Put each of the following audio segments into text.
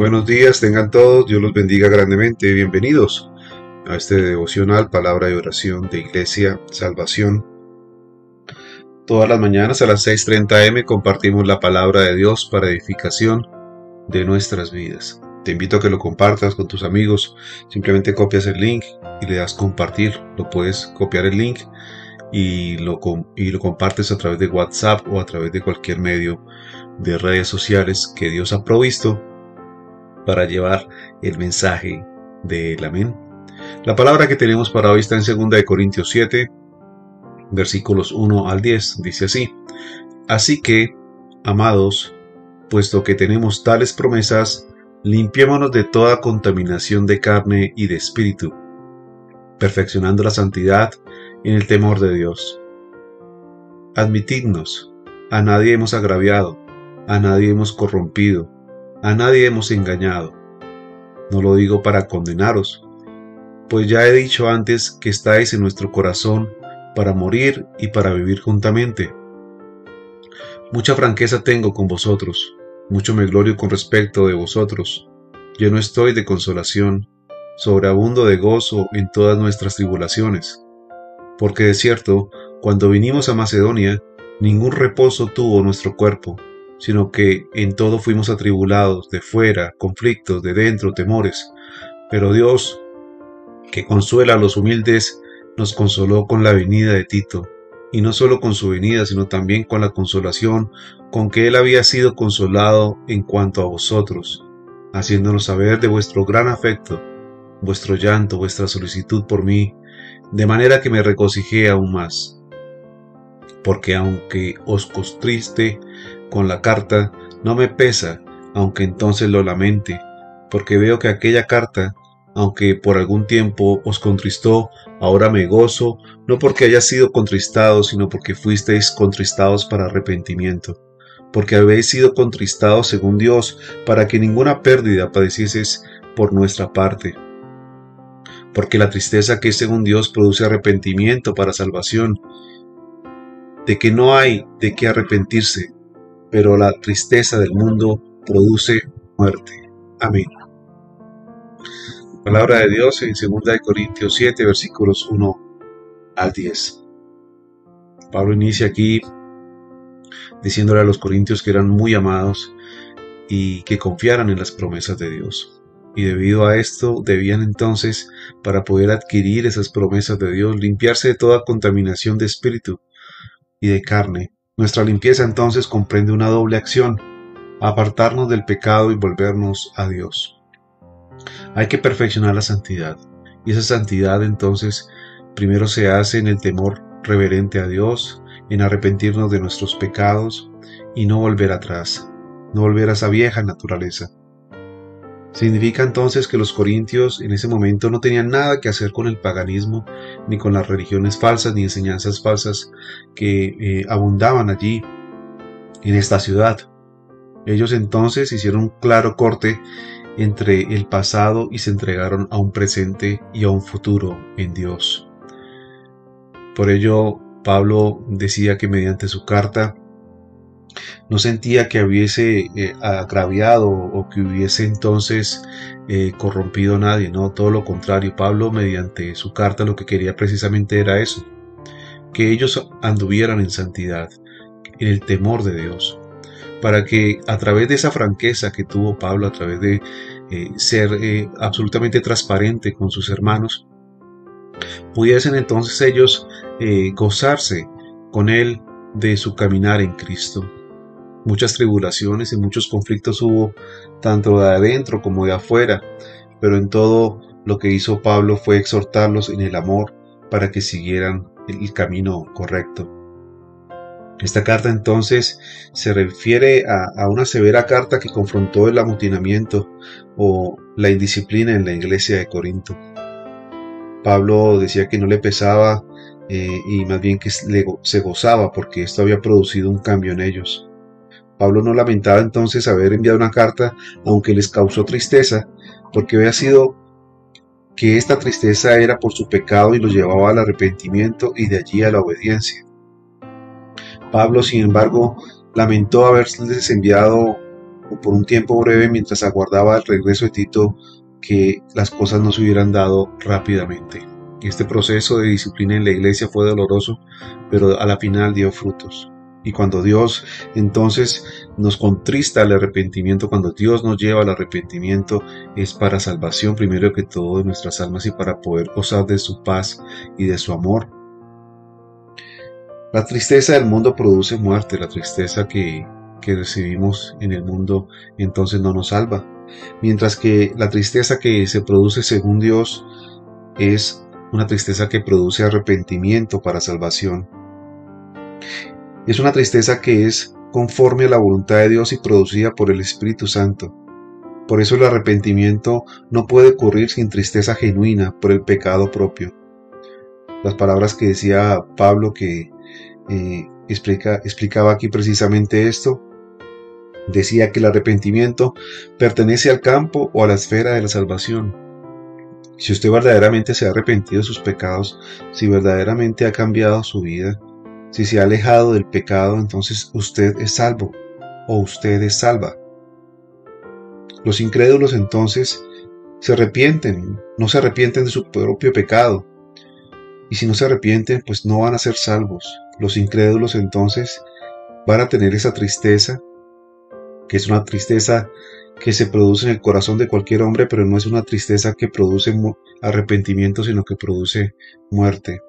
Buenos días, tengan todos, Dios los bendiga grandemente, bienvenidos a este devocional, palabra de oración de Iglesia Salvación. Todas las mañanas a las 6.30 am compartimos la palabra de Dios para edificación de nuestras vidas. Te invito a que lo compartas con tus amigos, simplemente copias el link y le das compartir, lo puedes copiar el link y lo, y lo compartes a través de WhatsApp o a través de cualquier medio de redes sociales que Dios ha provisto para llevar el mensaje del amén. La palabra que tenemos para hoy está en 2 Corintios 7, versículos 1 al 10. Dice así, Así que, amados, puesto que tenemos tales promesas, limpiémonos de toda contaminación de carne y de espíritu, perfeccionando la santidad en el temor de Dios. Admitidnos, a nadie hemos agraviado, a nadie hemos corrompido, a nadie hemos engañado. No lo digo para condenaros, pues ya he dicho antes que estáis en nuestro corazón para morir y para vivir juntamente. Mucha franqueza tengo con vosotros, mucho me glorio con respecto de vosotros. Yo no estoy de consolación, sobreabundo de gozo en todas nuestras tribulaciones. Porque de cierto, cuando vinimos a Macedonia, ningún reposo tuvo nuestro cuerpo, sino que en todo fuimos atribulados, de fuera, conflictos, de dentro, temores. Pero Dios, que consuela a los humildes, nos consoló con la venida de Tito, y no solo con su venida, sino también con la consolación con que él había sido consolado en cuanto a vosotros, haciéndonos saber de vuestro gran afecto, vuestro llanto, vuestra solicitud por mí, de manera que me regocijé aún más. Porque aunque os costriste con la carta no me pesa, aunque entonces lo lamente, porque veo que aquella carta, aunque por algún tiempo os contristó, ahora me gozo, no porque haya sido contristado, sino porque fuisteis contristados para arrepentimiento, porque habéis sido contristados según Dios, para que ninguna pérdida padecieses por nuestra parte. Porque la tristeza que es según Dios produce arrepentimiento para salvación, de que no hay de qué arrepentirse, pero la tristeza del mundo produce muerte. Amén. Palabra de Dios en 2 Corintios 7, versículos 1 al 10. Pablo inicia aquí diciéndole a los corintios que eran muy amados y que confiaran en las promesas de Dios. Y debido a esto debían entonces, para poder adquirir esas promesas de Dios, limpiarse de toda contaminación de espíritu y de carne nuestra limpieza entonces comprende una doble acción, apartarnos del pecado y volvernos a Dios. Hay que perfeccionar la santidad, y esa santidad entonces primero se hace en el temor reverente a Dios, en arrepentirnos de nuestros pecados y no volver atrás, no volver a esa vieja naturaleza. Significa entonces que los corintios en ese momento no tenían nada que hacer con el paganismo, ni con las religiones falsas, ni enseñanzas falsas que eh, abundaban allí en esta ciudad. Ellos entonces hicieron un claro corte entre el pasado y se entregaron a un presente y a un futuro en Dios. Por ello, Pablo decía que mediante su carta no sentía que hubiese eh, agraviado o que hubiese entonces eh, corrompido a nadie, no, todo lo contrario, Pablo mediante su carta lo que quería precisamente era eso, que ellos anduvieran en santidad, en el temor de Dios, para que a través de esa franqueza que tuvo Pablo, a través de eh, ser absolutamente transparente con sus hermanos, pudiesen entonces ellos gozarse con él de su caminar en Cristo Muchas tribulaciones y muchos conflictos hubo, tanto de adentro como de afuera, pero en todo lo que hizo Pablo fue exhortarlos en el amor para que siguieran el camino correcto. Esta carta entonces se refiere a, una severa carta que confrontó el amotinamiento o la indisciplina en la iglesia de Corinto. Pablo decía que no le pesaba eh, y más bien que se gozaba porque esto había producido un cambio en ellos. Pablo no lamentaba entonces haber enviado una carta, aunque les causó tristeza, porque había sido que esta tristeza era por su pecado y lo llevaba al arrepentimiento y de allí a la obediencia. Pablo, sin embargo, lamentó haberles enviado por un tiempo breve mientras aguardaba el regreso de Tito que las cosas no se hubieran dado rápidamente. Este proceso de disciplina en la iglesia fue doloroso, pero a la final dio frutos. Y cuando Dios entonces nos contrista al arrepentimiento, cuando Dios nos lleva al arrepentimiento, es para salvación primero que todo de nuestras almas y para poder gozar de su paz y de su amor. La tristeza del mundo produce muerte, la tristeza que, que recibimos en el mundo entonces no nos salva, mientras que la tristeza que se produce según Dios es una tristeza que produce arrepentimiento para salvación. Es una tristeza que es conforme a la voluntad de Dios y producida por el Espíritu Santo. Por eso el arrepentimiento no puede ocurrir sin tristeza genuina por el pecado propio. Las palabras que decía Pablo que eh, explica, explicaba aquí precisamente esto, decía que el arrepentimiento pertenece al campo o a la esfera de la salvación. Si usted verdaderamente se ha arrepentido de sus pecados, si verdaderamente ha cambiado su vida, si se ha alejado del pecado, entonces usted es salvo o usted es salva. Los incrédulos entonces se arrepienten, no se arrepienten de su propio pecado. Y si no se arrepienten, pues no van a ser salvos. Los incrédulos entonces van a tener esa tristeza, que es una tristeza que se produce en el corazón de cualquier hombre, pero no es una tristeza que produce arrepentimiento, sino que produce muerte.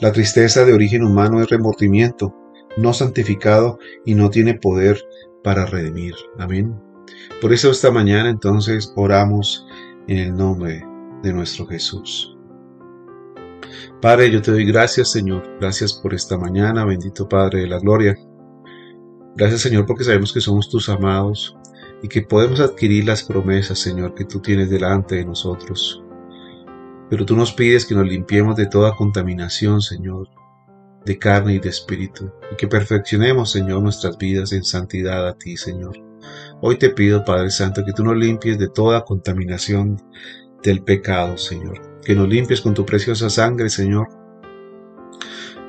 La tristeza de origen humano es remordimiento, no santificado y no tiene poder para redimir. Amén. Por eso esta mañana entonces oramos en el nombre de nuestro Jesús. Padre, yo te doy gracias, Señor. Gracias por esta mañana, bendito Padre de la Gloria. Gracias, Señor, porque sabemos que somos tus amados y que podemos adquirir las promesas, Señor, que tú tienes delante de nosotros. Pero tú nos pides que nos limpiemos de toda contaminación, Señor, de carne y de espíritu, y que perfeccionemos, Señor, nuestras vidas en santidad a ti, Señor. Hoy te pido, Padre Santo, que tú nos limpies de toda contaminación del pecado, Señor. Que nos limpies con tu preciosa sangre, Señor.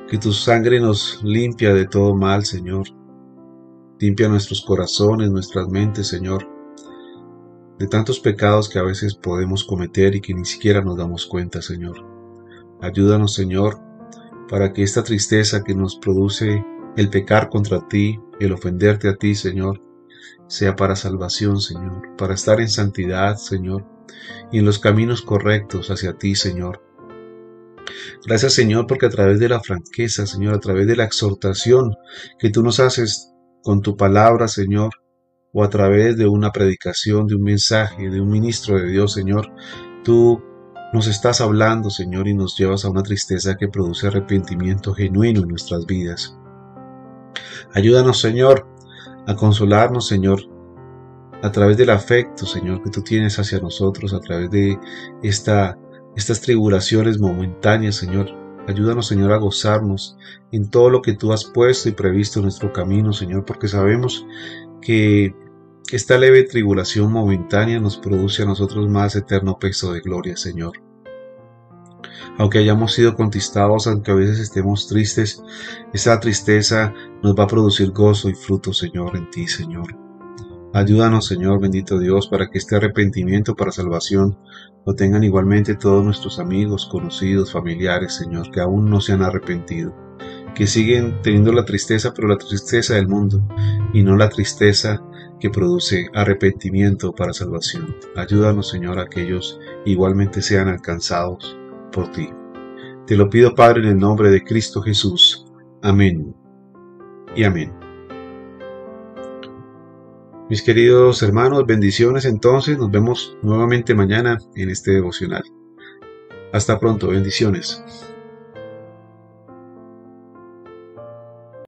Que tu sangre nos limpia de todo mal, Señor. Limpia nuestros corazones, nuestras mentes, Señor de tantos pecados que a veces podemos cometer y que ni siquiera nos damos cuenta, Señor. Ayúdanos, Señor, para que esta tristeza que nos produce el pecar contra ti, el ofenderte a ti, Señor, sea para salvación, Señor, para estar en santidad, Señor, y en los caminos correctos hacia ti, Señor. Gracias, Señor, porque a través de la franqueza, Señor, a través de la exhortación que tú nos haces con tu palabra, Señor, o a través de una predicación, de un mensaje, de un ministro de Dios, Señor, tú nos estás hablando, Señor, y nos llevas a una tristeza que produce arrepentimiento genuino en nuestras vidas. Ayúdanos, Señor, a consolarnos, Señor, a través del afecto, Señor, que tú tienes hacia nosotros, a través de esta, estas tribulaciones momentáneas, Señor. Ayúdanos, Señor, a gozarnos en todo lo que tú has puesto y previsto en nuestro camino, Señor, porque sabemos que esta leve tribulación momentánea nos produce a nosotros más eterno peso de gloria, Señor. Aunque hayamos sido conquistados, aunque a veces estemos tristes, esa tristeza nos va a producir gozo y fruto, Señor, en ti, Señor. Ayúdanos, Señor, bendito Dios, para que este arrepentimiento para salvación lo tengan igualmente todos nuestros amigos, conocidos, familiares, Señor, que aún no se han arrepentido, que siguen teniendo la tristeza, pero la tristeza del mundo, y no la tristeza que produce arrepentimiento para salvación. Ayúdanos, Señor, a que ellos igualmente sean alcanzados por ti. Te lo pido, Padre, en el nombre de Cristo Jesús. Amén. Y amén. Mis queridos hermanos, bendiciones entonces. Nos vemos nuevamente mañana en este devocional. Hasta pronto, bendiciones.